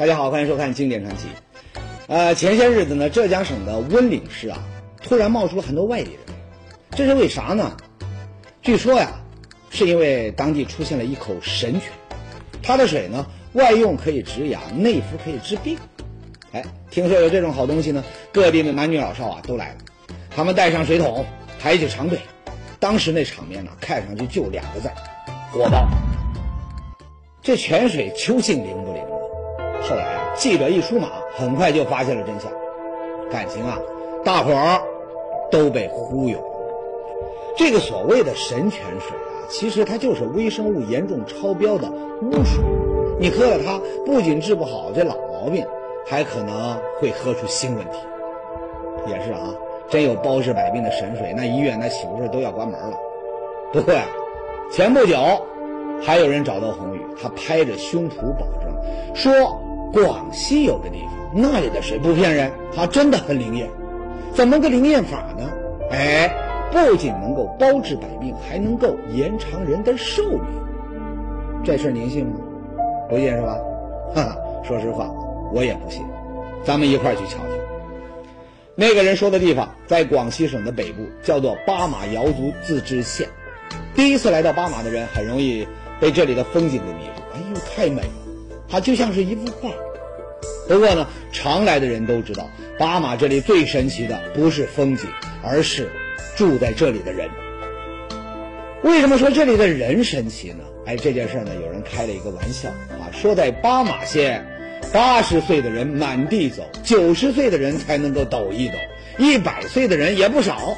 大家好，欢迎收看《经典传奇》。呃，前些日子呢，浙江省的温岭市啊，突然冒出了很多外地人，这是为啥呢？据说呀，是因为当地出现了一口神泉，它的水呢，外用可以止痒，内服可以治病。哎，听说有这种好东西呢，各地的男女老少啊都来了，他们带上水桶，排起长队。当时那场面呢，看上去就两个字：火爆。这泉水究竟灵不灵？后来啊，记者一出马，很快就发现了真相。感情啊，大伙儿都被忽悠了。这个所谓的神泉水啊，其实它就是微生物严重超标的污水。你喝了它，不仅治不好这老毛病，还可能会喝出新问题。也是啊，真有包治百病的神水，那医院那岂不是都要关门了？不过呀，前不久还有人找到红宇，他拍着胸脯保证说。广西有个地方，那里的水不骗人，它真的很灵验。怎么个灵验法呢？哎，不仅能够包治百病，还能够延长人的寿命。这事您信吗？不信是吧？哈哈，说实话，我也不信。咱们一块儿去瞧瞧。那个人说的地方在广西省的北部，叫做巴马瑶族自治县。第一次来到巴马的人，很容易被这里的风景给迷住。哎呦，太美了！它就像是一幅画。不过呢，常来的人都知道，巴马这里最神奇的不是风景，而是住在这里的人。为什么说这里的人神奇呢？哎，这件事呢，有人开了一个玩笑啊，说在巴马县，八十岁的人满地走，九十岁的人才能够抖一抖，一百岁的人也不少。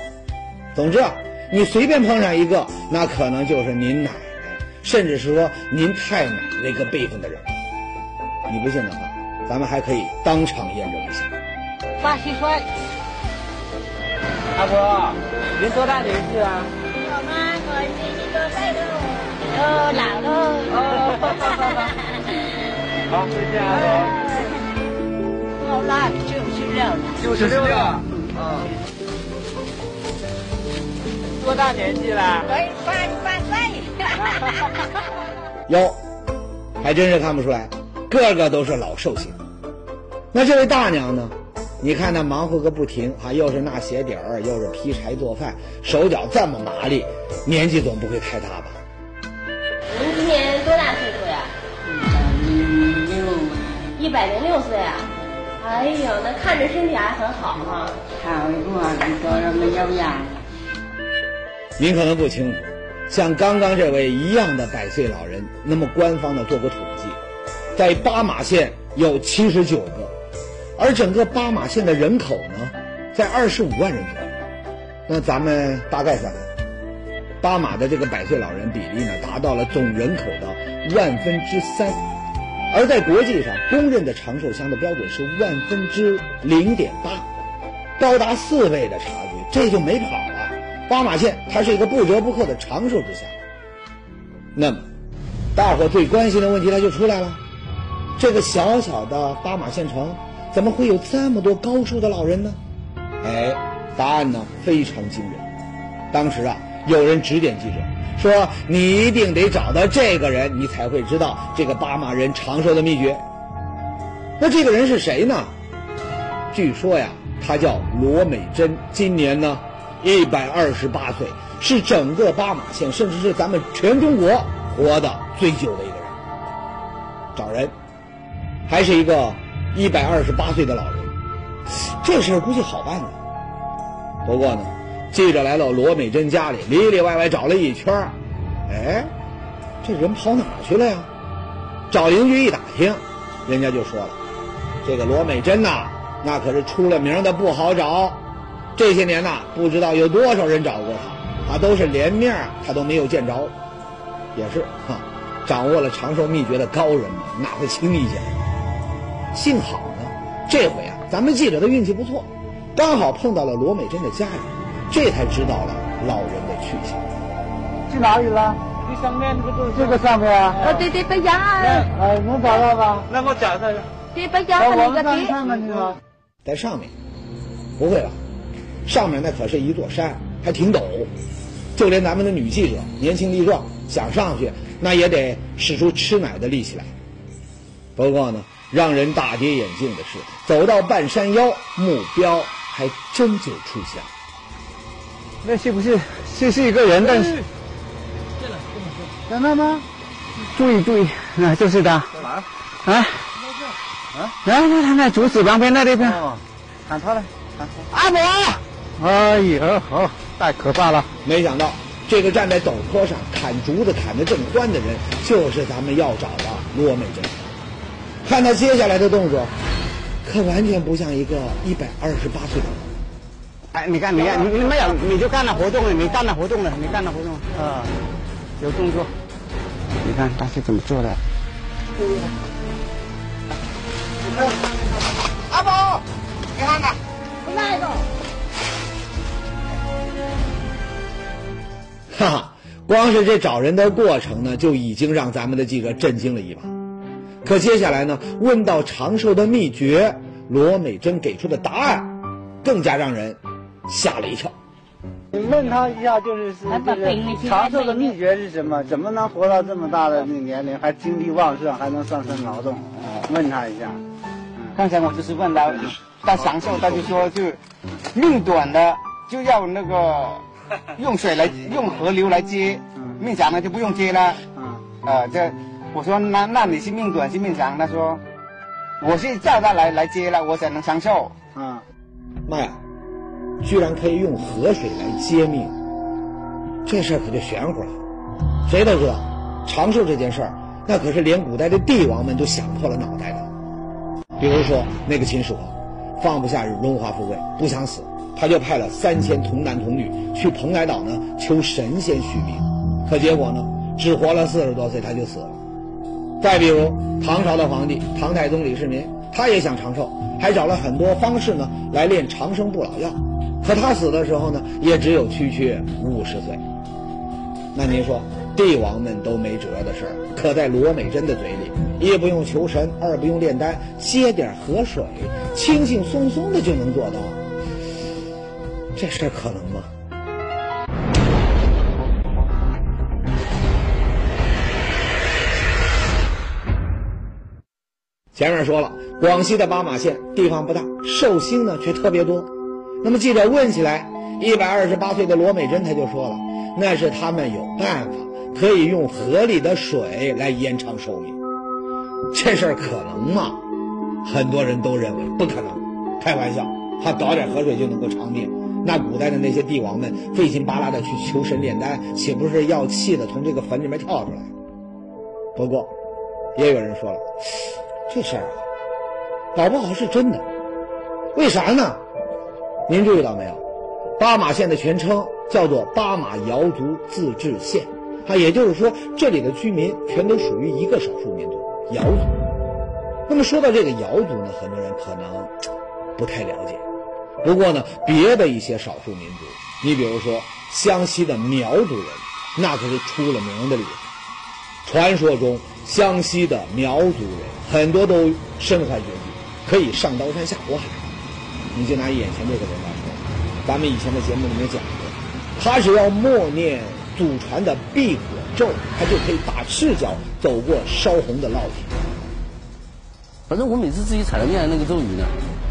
总之啊，你随便碰上一个，那可能就是您奶奶，甚至是说您太奶那个辈分的人。你不信的话，咱们还可以当场验证一下。八十岁，阿伯，您多大年纪啊？我妈，我年纪多大了？哦，老了。哦，好，再见，阿伯。我妈九十六了。九十六了。嗯。多大年纪了？我八十八岁。哟，还真是看不出来。个个都是老寿星，那这位大娘呢？你看她忙活个不停，啊，又是纳鞋底儿，又是劈柴做饭，手脚这么麻利，年纪总不会太大吧？您今年多大岁数呀？一百零六。一百零六岁啊！哎呦，那看着身体还很好哈。您可能不清楚，像刚刚这位一样的百岁老人，那么官方的做过统计。在巴马县有七十九个，而整个巴马县的人口呢，在二十五万人左右。那咱们大概算算，巴马的这个百岁老人比例呢，达到了总人口的万分之三。而在国际上公认的长寿乡的标准是万分之零点八，高达四倍的差距，这就没跑了。巴马县它是一个不折不扣的长寿之乡。那么，大伙最关心的问题它就出来了。这个小小的巴马县城，怎么会有这么多高寿的老人呢？哎，答案呢非常惊人。当时啊，有人指点记者说：“你一定得找到这个人，你才会知道这个巴马人长寿的秘诀。”那这个人是谁呢？据说呀，他叫罗美珍，今年呢一百二十八岁，是整个巴马县，甚至是咱们全中国活的最久的一个人。找人。还是一个一百二十八岁的老人，这事儿估计好办了。不过呢，记者来到罗美珍家里，里里外外找了一圈哎，这人跑哪去了呀？找邻居一打听，人家就说了，这个罗美珍呐，那可是出了名的不好找。这些年呐，不知道有多少人找过他，他都是连面他都没有见着。也是哈，掌握了长寿秘诀的高人嘛，哪会轻易见？幸好呢，这回啊，咱们记者的运气不错，刚好碰到了罗美珍的家人，这才知道了老人的去向。去哪里了？这上面那个都是这个上面啊？哦，对对，不一样。哎，能找到吗？那我找找。对，不一样。那个对。看看去吧？在上面？不会吧？上面那可是一座山，还挺陡，就连咱们的女记者年轻力壮，想上去那也得使出吃奶的力气来。不过呢。让人大跌眼镜的是，走到半山腰，目标还真就出现了。那是不是这是一个人？但是，看到吗？注意注意，那就是他。在哪？啊？啊？来来来来，竹子旁边那地方。喊他来，喊他。阿伯！哎呀，好，太可怕了！没想到，这个站在陡坡上砍竹子砍得正欢的人，就是咱们要找的罗美珍。看他接下来的动作，可完全不像一个一百二十八岁的人。哎，你看，你看，你你没有，你就干了活动了，你干了活动了，你干了活动啊，有动作。你看他是怎么做的？阿宝，你看看，那个。哈哈，光是这找人的过程呢，就已经让咱们的记者震惊了一把。可接下来呢，问到长寿的秘诀，罗美珍给出的答案，更加让人。吓了一跳，你问他一下，就是是这个长寿的秘诀是什么？怎么能活到这么大的那个年龄，还精力旺盛，还能上身劳动？问他一下。刚才我就是问他，他长寿，他就说就命短的就要那个 用水来用河流来接，命长的就不用接了。嗯，呃，这我说那那你是命短是命长？他说我是叫他来来接了，我才能长寿。嗯，妈呀！居然可以用河水来接命，这事儿可就玄乎了。谁都知道，长寿这件事儿，那可是连古代的帝王们都想破了脑袋的。比如说那个秦始皇，放不下荣华富贵，不想死，他就派了三千童男童女去蓬莱岛呢求神仙续命，可结果呢，只活了四十多岁他就死了。再比如唐朝的皇帝唐太宗李世民，他也想长寿，还找了很多方式呢来炼长生不老药。可他死的时候呢，也只有区区五十岁。那您说，帝王们都没辙的事儿，可在罗美珍的嘴里，一不用求神，二不用炼丹，接点河水，轻轻松松的就能做到，这事儿可能吗？前面说了，广西的巴马县地方不大，寿星呢却特别多。那么记者问起来，一百二十八岁的罗美珍他就说了，那是他们有办法可以用河里的水来延长寿命。这事儿可能吗？很多人都认为不可能，开玩笑，他倒点河水就能够长命。那古代的那些帝王们费劲巴拉的去求神炼丹，岂不是要气的从这个坟里面跳出来？不过，也有人说了，这事儿啊，搞不好是真的。为啥呢？您注意到没有？巴马县的全称叫做巴马瑶族自治县，啊，也就是说这里的居民全都属于一个少数民族瑶族。那么说到这个瑶族呢，很多人可能不太了解。不过呢，别的一些少数民族，你比如说湘西的苗族人，那可是出了名的厉害。传说中，湘西的苗族人很多都身怀绝技，可以上刀山下火海。你就拿眼前这个人来说，咱们以前的节目里面讲过，他只要默念祖传的避火咒，他就可以打赤脚走过烧红的烙铁。反正我每次自己踩着念的那个咒语呢，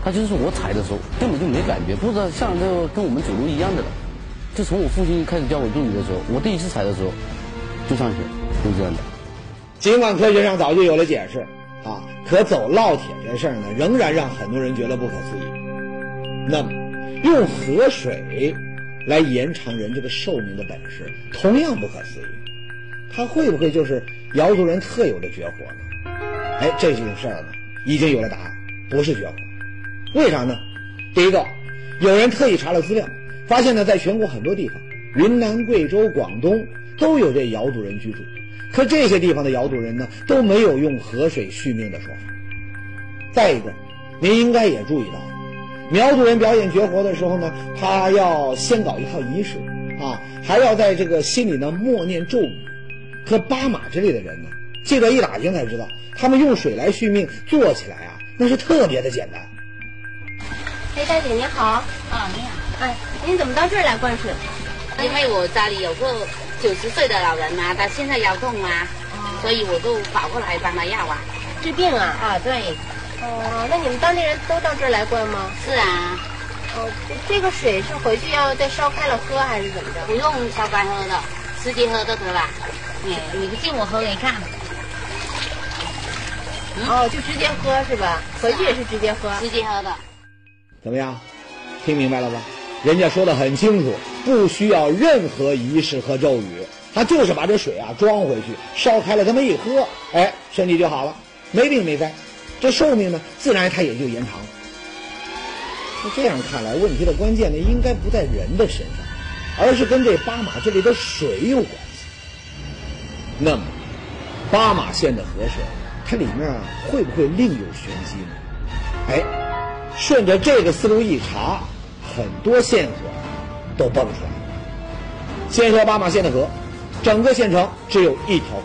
他就是我踩的时候根本就没感觉，不知道像这个跟我们走路一样的了。就从我父亲开始教我咒语的时候，我第一次踩的时候就上去，就这样的。尽管科学上早就有了解释啊，可走烙铁这事儿呢，仍然让很多人觉得不可思议。那么，用河水来延长人这个寿命的本事，同样不可思议。它会不会就是瑶族人特有的绝活呢？哎，这件事儿呢，已经有了答案，不是绝活。为啥呢？第一个，有人特意查了资料，发现呢，在全国很多地方，云南、贵州、广东都有这瑶族人居住，可这些地方的瑶族人呢，都没有用河水续命的说法。再一个，您应该也注意到。苗族人表演绝活的时候呢，他要先搞一套仪式，啊，还要在这个心里呢默念咒语。可巴马之类的人呢，记者一打听才知道，他们用水来续命，做起来啊，那是特别的简单。哎，大姐您好，啊您好，哎，您怎么到这儿来灌水？因为我家里有个九十岁的老人嘛，他现在腰痛啊，所以我就跑过来帮他要啊。治病啊？啊，对。哦，那你们当地人都到这儿来灌吗？是啊。哦，这个水是回去要再烧开了喝，还是怎么着？不用烧开喝的，直接喝就得了。你你不信我喝给你看。哦，就直接喝是吧？回去也是直接喝。直接喝的。怎么样？听明白了吧？人家说的很清楚，不需要任何仪式和咒语，他就是把这水啊装回去，烧开了这么一喝，哎，身体就好了，没病没灾，这寿命呢，自然他也就延长了。那这样看来，问题的关键呢，应该不在人的身上，而是跟这巴马这里的水有关系。那么，巴马县的河水，它里面会不会另有玄机呢？哎，顺着这个思路一查，很多线索都蹦出来了。先说巴马县的河，整个县城只有一条河，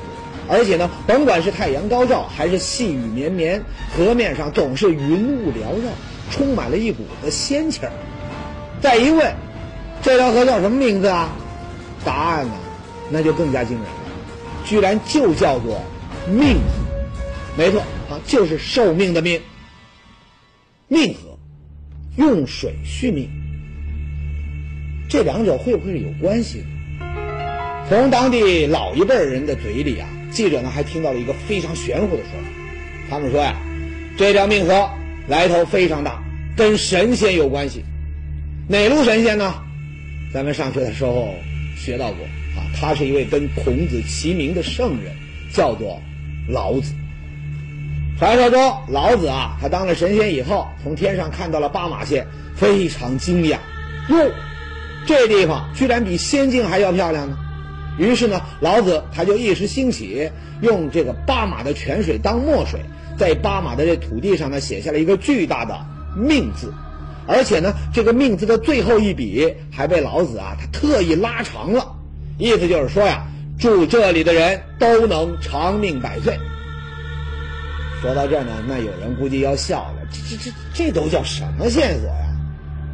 而且呢，甭管是太阳高照还是细雨绵绵，河面上总是云雾缭绕。充满了一股子仙气儿。再一问，这条河叫什么名字啊？答案呢，那就更加惊人了，居然就叫做命河。没错啊，就是寿命的命。命河，用水续命。这两者会不会是有关系呢？从当地老一辈人的嘴里啊，记者呢还听到了一个非常玄乎的说法。他们说呀，这条命河。来头非常大，跟神仙有关系。哪路神仙呢？咱们上学的时候学到过啊，他是一位跟孔子齐名的圣人，叫做老子。传说中，老子啊，他当了神仙以后，从天上看到了巴马县，非常惊讶，哟，这地方居然比仙境还要漂亮呢。于是呢，老子他就一时兴起，用这个巴马的泉水当墨水。在巴马的这土地上呢，写下了一个巨大的“命”字，而且呢，这个“命”字的最后一笔还被老子啊，他特意拉长了，意思就是说呀，住这里的人都能长命百岁。说到这儿呢，那有人估计要笑了，这这这这都叫什么线索呀？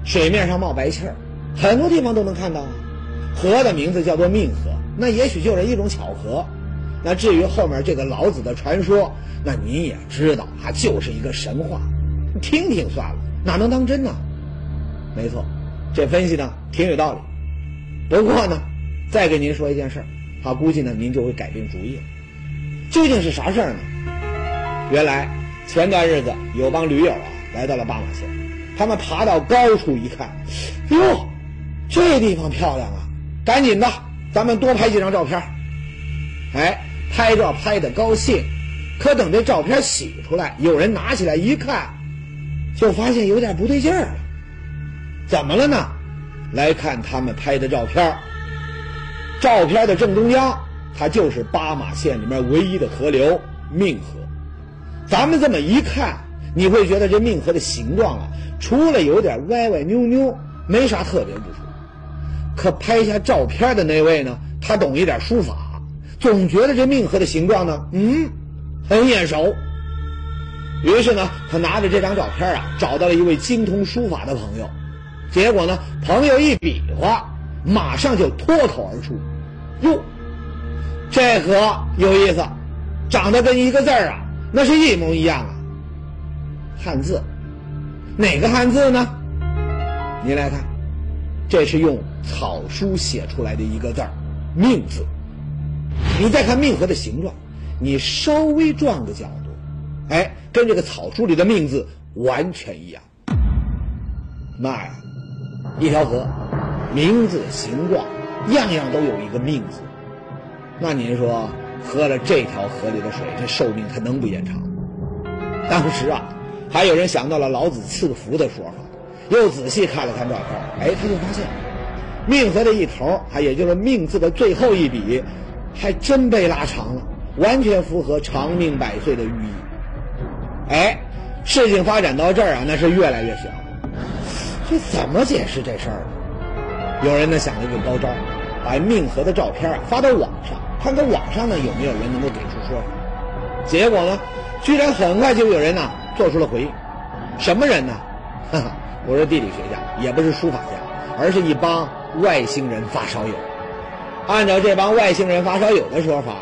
水面上冒白气儿，很多地方都能看到啊。河的名字叫做命河，那也许就是一种巧合。那至于后面这个老子的传说。那你也知道，它就是一个神话，听听算了，哪能当真呢？没错，这分析呢挺有道理。不过呢，再跟您说一件事儿，他估计呢您就会改变主意了。究竟是啥事儿呢？原来前段日子有帮驴友啊来到了巴马县，他们爬到高处一看，哟，这地方漂亮啊！赶紧的，咱们多拍几张照片。哎，拍照拍的高兴。可等这照片洗出来，有人拿起来一看，就发现有点不对劲儿了。怎么了呢？来看他们拍的照片，照片的正中央，它就是巴马县里面唯一的河流命河。咱们这么一看，你会觉得这命河的形状啊，除了有点歪歪扭扭，没啥特别之处。可拍下照片的那位呢，他懂一点书法，总觉得这命河的形状呢，嗯。很眼熟，于是呢，他拿着这张照片啊，找到了一位精通书法的朋友。结果呢，朋友一比划，马上就脱口而出：“哟，这河有意思，长得跟一个字啊，那是一模一样啊！汉字，哪个汉字呢？您来看，这是用草书写出来的一个字儿‘命’字。你再看命河的形状。”你稍微转个角度，哎，跟这个草书里的“命”字完全一样。妈呀，一条河，名字、形状，样样都有一个“命”字。那您说，喝了这条河里的水，这寿命它能不延长？当时啊，还有人想到了老子赐福的说法，又仔细看了看照片，哎，他就发现，命河的一头，也就是“命”字的最后一笔，还真被拉长了。完全符合长命百岁的寓意。哎，事情发展到这儿啊，那是越来越小。这怎么解释这事儿呢？有人呢想了一个高招，把命河的照片啊发到网上，看看网上呢有没有人能够给出说法。结果呢，居然很快就有人呢做出了回应。什么人呢？哈哈，不是地理学家，也不是书法家，而是一帮外星人发烧友。按照这帮外星人发烧友的说法。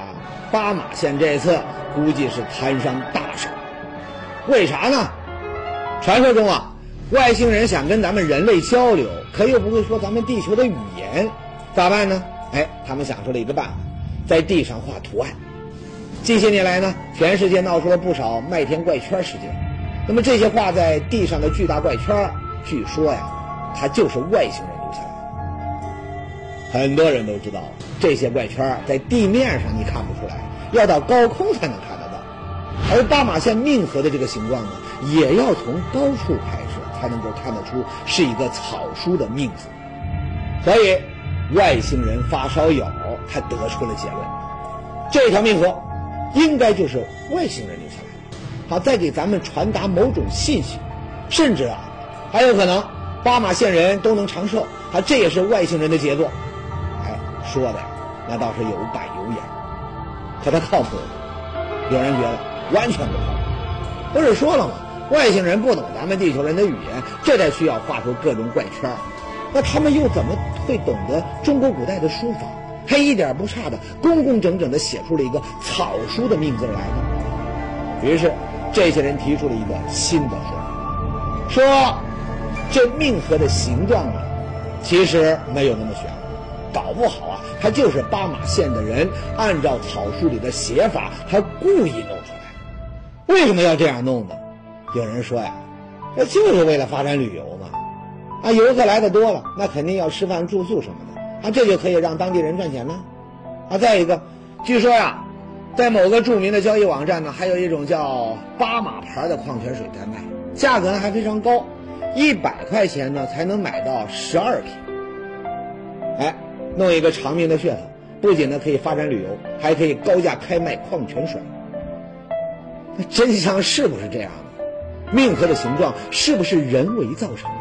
巴马县这次估计是摊上大手。为啥呢？传说中啊，外星人想跟咱们人类交流，可又不会说咱们地球的语言，咋办呢？哎，他们想出了一个办法，在地上画图案。近些年来呢，全世界闹出了不少麦田怪圈事件。那么这些画在地上的巨大怪圈，据说呀，它就是外星人留下来的。很多人都知道，这些怪圈在地面上你看不出来，要到高空才能看得到。而巴马县命河的这个形状呢，也要从高处拍摄才能够看得出是一个草书的命字。所以，外星人发烧友他得出了结论：这条命河。应该就是外星人留下来的，好再给咱们传达某种信息，甚至啊，还有可能巴马县人都能长寿，啊，这也是外星人的杰作。哎，说的，那倒是有板有眼，可他靠谱吗？有人觉得完全不靠谱。不是说了吗？外星人不懂咱们地球人的语言，这才需要画出各种怪圈儿那他们又怎么会懂得中国古代的书法？还一点不差的工工整整的写出了一个草书的命字来呢。于是，这些人提出了一个新的说法，说这命河的形状啊，其实没有那么玄，搞不好啊，他就是巴马县的人按照草书里的写法，他故意弄出来的。为什么要这样弄呢？有人说呀，那就是为了发展旅游嘛。啊，游客来的多了，那肯定要吃饭住宿什么的。啊，这就可以让当地人赚钱呢。啊，再一个，据说呀，在某个著名的交易网站呢，还有一种叫巴马牌的矿泉水在卖，价格呢还非常高，一百块钱呢才能买到十二瓶。哎，弄一个长命的噱头，不仅呢可以发展旅游，还可以高价开卖矿泉水。那真相是不是这样的？命河的形状是不是人为造成的？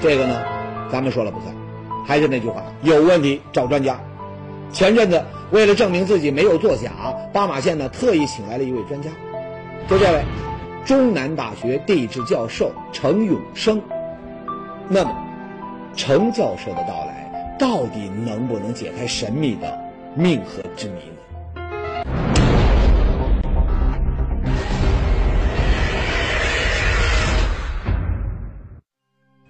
这个呢，咱们说了不算。还是那句话，有问题找专家。前阵子为了证明自己没有作假，巴马县呢特意请来了一位专家，就这位，中南大学地质教授程永生。那么，程教授的到来到底能不能解开神秘的命河之谜呢？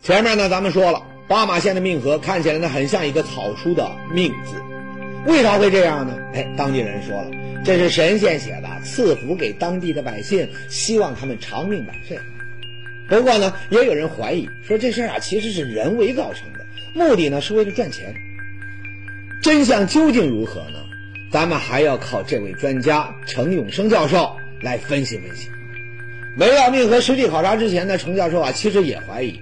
前面呢，咱们说了。巴马县的命河看起来呢，很像一个草书的“命”字，为啥会这样呢？哎，当地人说了，这是神仙写的，赐福给当地的百姓，希望他们长命百岁。不过呢，也有人怀疑说这事儿啊其实是人为造成的，目的呢是为了赚钱。真相究竟如何呢？咱们还要靠这位专家程永生教授来分析分析。没到命河实地考察之前呢，程教授啊其实也怀疑。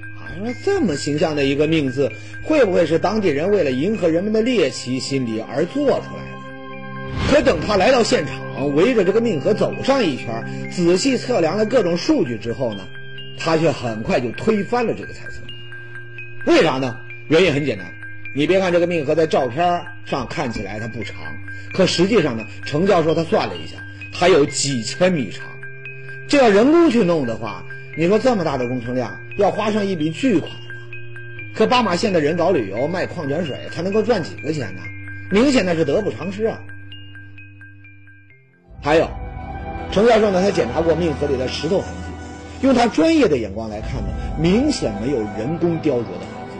这么形象的一个命字，会不会是当地人为了迎合人们的猎奇心理而做出来的？可等他来到现场，围着这个命河走上一圈，仔细测量了各种数据之后呢，他却很快就推翻了这个猜测。为啥呢？原因很简单，你别看这个命河在照片上看起来它不长，可实际上呢，程教授他算了一下，它有几千米长。这要人工去弄的话，你说这么大的工程量？要花上一笔巨款呢，可巴马县的人搞旅游卖矿泉水，他能够赚几个钱呢？明显那是得不偿失啊！还有，程教授呢，他检查过命河里的石头痕迹，用他专业的眼光来看呢，明显没有人工雕琢的痕迹。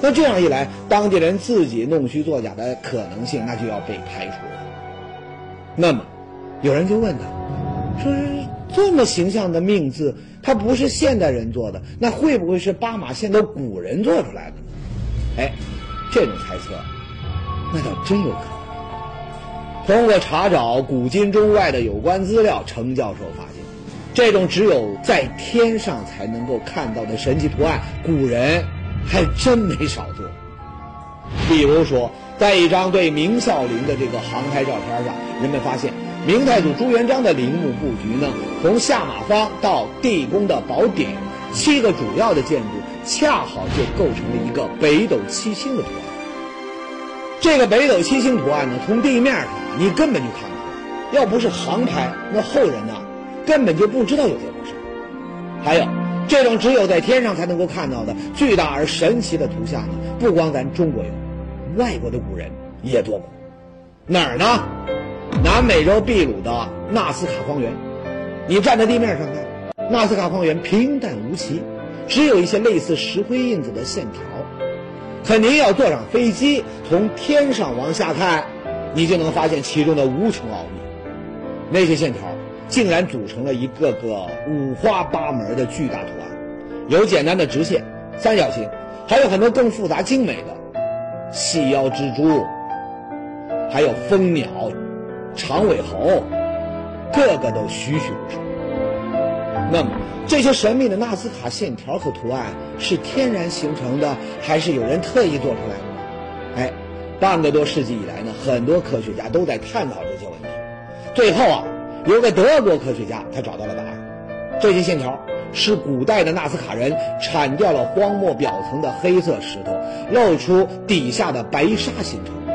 那这样一来，当地人自己弄虚作假的可能性那就要被排除了。那么，有人就问他，说这么形象的命字。它不是现代人做的，那会不会是巴马县的古人做出来的呢？哎，这种猜测，那倒真有可能。通过查找古今中外的有关资料，程教授发现，这种只有在天上才能够看到的神奇图案，古人还真没少做。比如说，在一张对明孝陵的这个航拍照片上，人们发现。明太祖朱元璋的陵墓布局呢，从下马坊到地宫的宝顶，七个主要的建筑恰好就构成了一个北斗七星的图案。这个北斗七星图案呢，从地面上你根本就看不到，要不是航拍，那后人呢根本就不知道有这回事。还有这种只有在天上才能够看到的巨大而神奇的图像呢，不光咱中国有，外国的古人也多过。哪儿呢？南美洲秘鲁的纳斯卡荒原。你站在地面上看，纳斯卡荒原平淡无奇，只有一些类似石灰印子的线条。可您要坐上飞机，从天上往下看，你就能发现其中的无穷奥秘。那些线条竟然组成了一个个五花八门的巨大图案，有简单的直线、三角形，还有很多更复杂精美的细腰蜘蛛，还有蜂鸟、长尾猴，个个都栩栩如生。那么，这些神秘的纳斯卡线条和图案是天然形成的，还是有人特意做出来的呢？哎，半个多世纪以来呢，很多科学家都在探讨这些问题。最后啊，有个德国科学家他找到了答案：这些线条是古代的纳斯卡人铲掉了荒漠表层的黑色石头，露出底下的白沙形成的。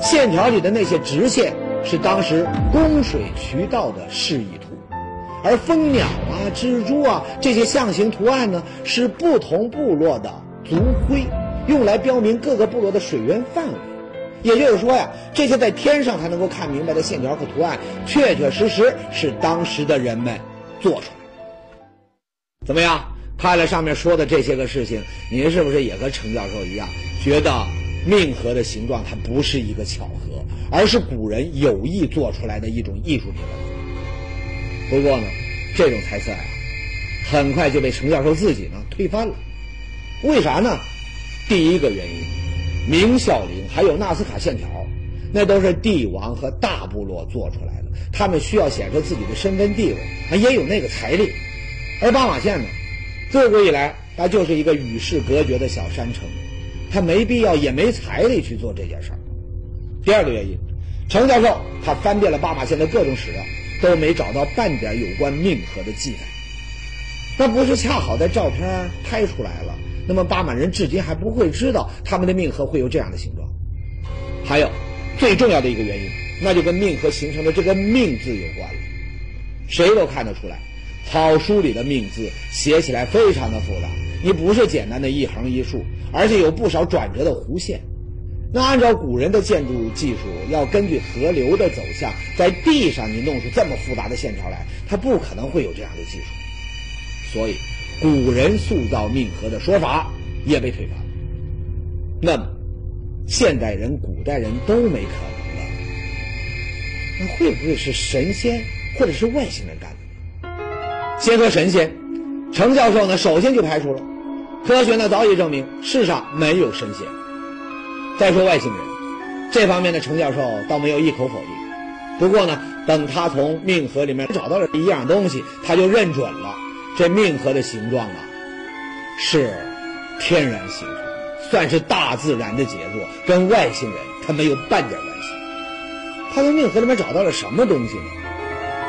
线条里的那些直线是当时供水渠道的示意图。而蜂鸟啊、蜘蛛啊这些象形图案呢，是不同部落的族徽，用来标明各个部落的水源范围。也就是说呀，这些在天上才能够看明白的线条和图案，确确实实是当时的人们做出来。怎么样？看了上面说的这些个事情，您是不是也和程教授一样，觉得命河的形状它不是一个巧合，而是古人有意做出来的一种艺术品？不过呢，这种猜测呀，很快就被程教授自己呢推翻了。为啥呢？第一个原因，明孝陵还有纳斯卡线条，那都是帝王和大部落做出来的，他们需要显示自己的身份地位，也有那个财力。而巴马县呢，自古以来它就是一个与世隔绝的小山城，他没必要也没财力去做这件事儿。第二个原因，程教授他翻遍了巴马县的各种史料。都没找到半点有关命河的记载，那不是恰好在照片拍出来了？那么巴满人至今还不会知道他们的命河会有这样的形状。还有最重要的一个原因，那就跟命河形成的这个“命”字有关了。谁都看得出来，草书里的“命”字写起来非常的复杂，你不是简单的一横一竖，而且有不少转折的弧线。那按照古人的建筑技术，要根据河流的走向，在地上你弄出这么复杂的线条来，它不可能会有这样的技术。所以，古人塑造命河的说法也被推翻。那么，现代人、古代人都没可能了，那会不会是神仙或者是外星人干的？先说神仙，程教授呢，首先就排除了。科学呢，早已证明世上没有神仙。再说外星人，这方面的程教授倒没有一口否定。不过呢，等他从命河里面找到了一样东西，他就认准了这命河的形状啊，是天然形成，算是大自然的杰作，跟外星人他没有半点关系。他从命河里面找到了什么东西呢？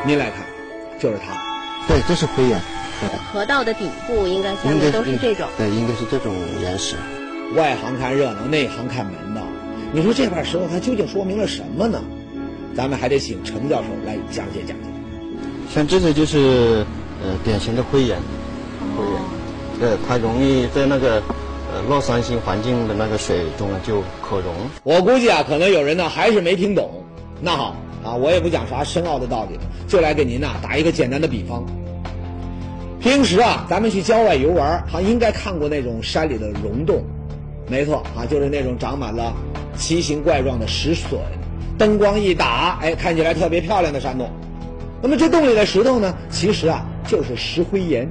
您来看，就是它。对，这是灰岩。河道的底部应该下面都是这种。对，应该是这种岩石。外行看热闹，内行看门道。你说这块石头它究竟说明了什么呢？咱们还得请程教授来讲解讲解。像这个就是呃典型的灰岩，灰岩，呃它容易在那个呃弱酸性环境的那个水中就可溶。我估计啊，可能有人呢还是没听懂。那好啊，我也不讲啥深奥的道理了，就来给您呐打一个简单的比方。平时啊，咱们去郊外游玩，哈，应该看过那种山里的溶洞。没错啊，就是那种长满了奇形怪状的石笋，灯光一打，哎，看起来特别漂亮的山洞。那么这洞里的石头呢，其实啊就是石灰岩，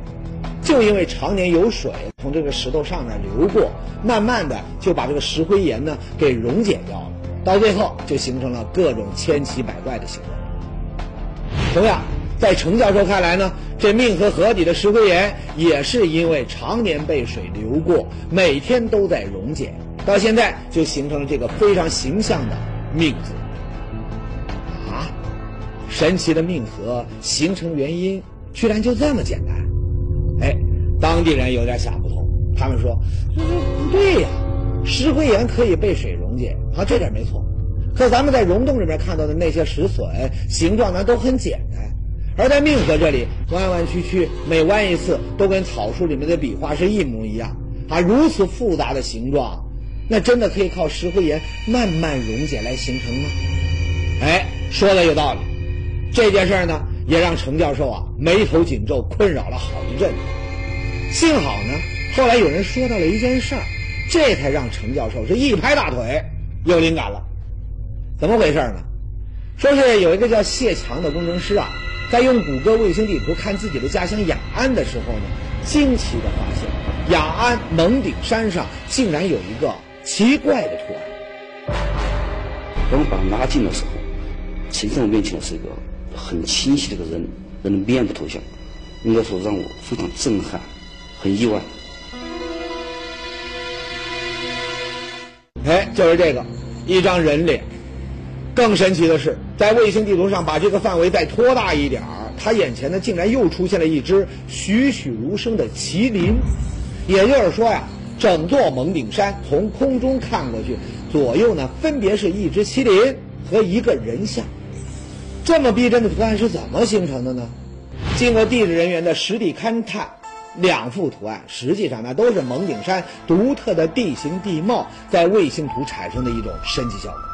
就因为常年有水从这个石头上面流过，慢慢的就把这个石灰岩呢给溶解掉了，到最后就形成了各种千奇百怪的形状。同样。在程教授看来呢，这命河河底的石灰岩也是因为常年被水流过，每天都在溶解，到现在就形成了这个非常形象的“命”字。啊，神奇的命河形成原因居然就这么简单？哎，当地人有点想不通，他们说：“说不对呀，石灰岩可以被水溶解，啊，这点没错。可咱们在溶洞里面看到的那些石笋形状呢，都很简单。”而在命河这里，弯弯曲曲，每弯一次都跟草书里面的笔画是一模一样啊！如此复杂的形状，那真的可以靠石灰岩慢慢溶解来形成吗？哎，说的有道理。这件事儿呢，也让程教授啊眉头紧皱，困扰了好一阵子。幸好呢，后来有人说到了一件事儿，这才让程教授是一拍大腿，有灵感了。怎么回事呢？说是有一个叫谢强的工程师啊，在用谷歌卫星地图看自己的家乡雅安的时候呢，惊奇的发现雅安蒙顶山上竟然有一个奇怪的图案。我们把它拉近的时候，呈现我面前的是一个。很清晰的一个人人的面部头像，应该说让我非常震撼，很意外。哎，就是这个，一张人脸。更神奇的是，在卫星地图上把这个范围再拖大一点儿，他眼前呢竟然又出现了一只栩栩如生的麒麟。也就是说呀，整座蒙顶山从空中看过去，左右呢分别是一只麒麟和一个人像。这么逼真的图案是怎么形成的呢？经过地质人员的实地勘探，两幅图案实际上呢都是蒙顶山独特的地形地貌在卫星图产生的一种神奇效果。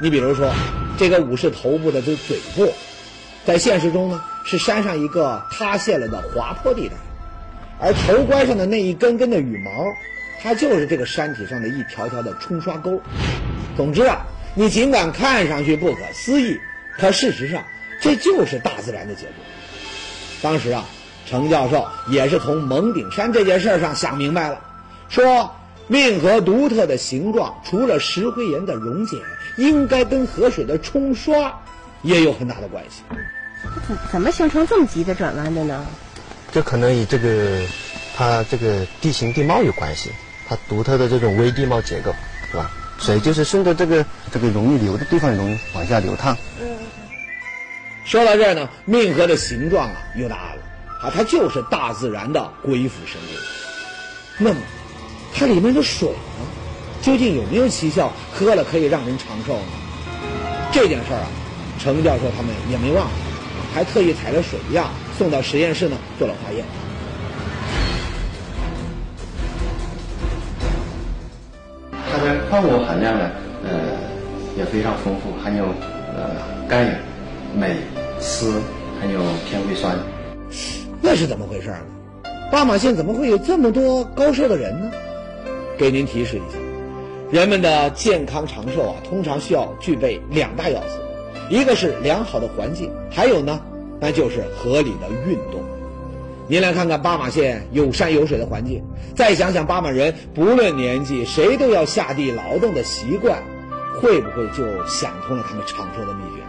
你比如说，这个武士头部的这嘴部，在现实中呢是山上一个塌陷了的滑坡地带，而头冠上的那一根根的羽毛，它就是这个山体上的一条条的冲刷沟。总之啊，你尽管看上去不可思议。可事实上，这就是大自然的结果。当时啊，程教授也是从蒙顶山这件事上想明白了，说运河独特的形状，除了石灰岩的溶解，应该跟河水的冲刷也有很大的关系。怎怎么形成这么急的转弯的呢？这可能与这个它这个地形地貌有关系，它独特的这种微地貌结构，是吧？水就是顺着这个这个容易流的地方容易往下流淌。嗯。说到这儿呢，命河的形状啊又大了，啊，它就是大自然的鬼斧神工。那么，它里面的水呢，究竟有没有奇效？喝了可以让人长寿呢？这件事儿啊，程教授他们也没忘，还特意采了水样送到实验室呢做了化验。它的矿物含量呢，呃，也非常丰富，含有呃钙、镁、锶，还有偏硅酸。那是怎么回事呢？巴马县怎么会有这么多高寿的人呢？给您提示一下，人们的健康长寿啊，通常需要具备两大要素，一个是良好的环境，还有呢，那就是合理的运动。您来看看巴马县有山有水的环境，再想想巴马人不论年纪谁都要下地劳动的习惯，会不会就想通了他们长寿的秘诀？